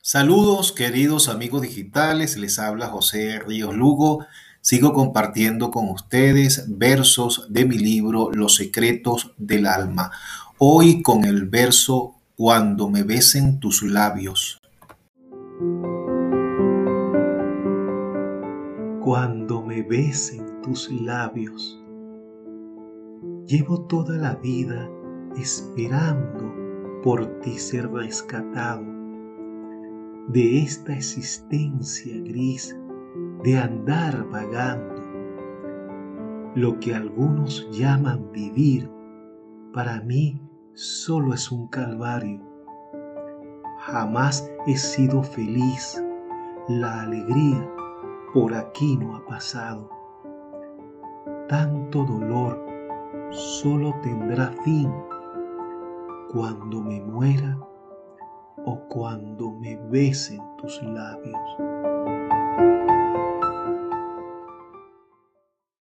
Saludos queridos amigos digitales, les habla José Ríos Lugo. Sigo compartiendo con ustedes versos de mi libro Los secretos del alma. Hoy con el verso Cuando me besen tus labios. Cuando me besen tus labios, llevo toda la vida esperando por ti ser rescatado de esta existencia gris de andar vagando. Lo que algunos llaman vivir, para mí solo es un calvario. Jamás he sido feliz, la alegría por aquí no ha pasado. Tanto dolor solo tendrá fin cuando me muera cuando me besen tus labios.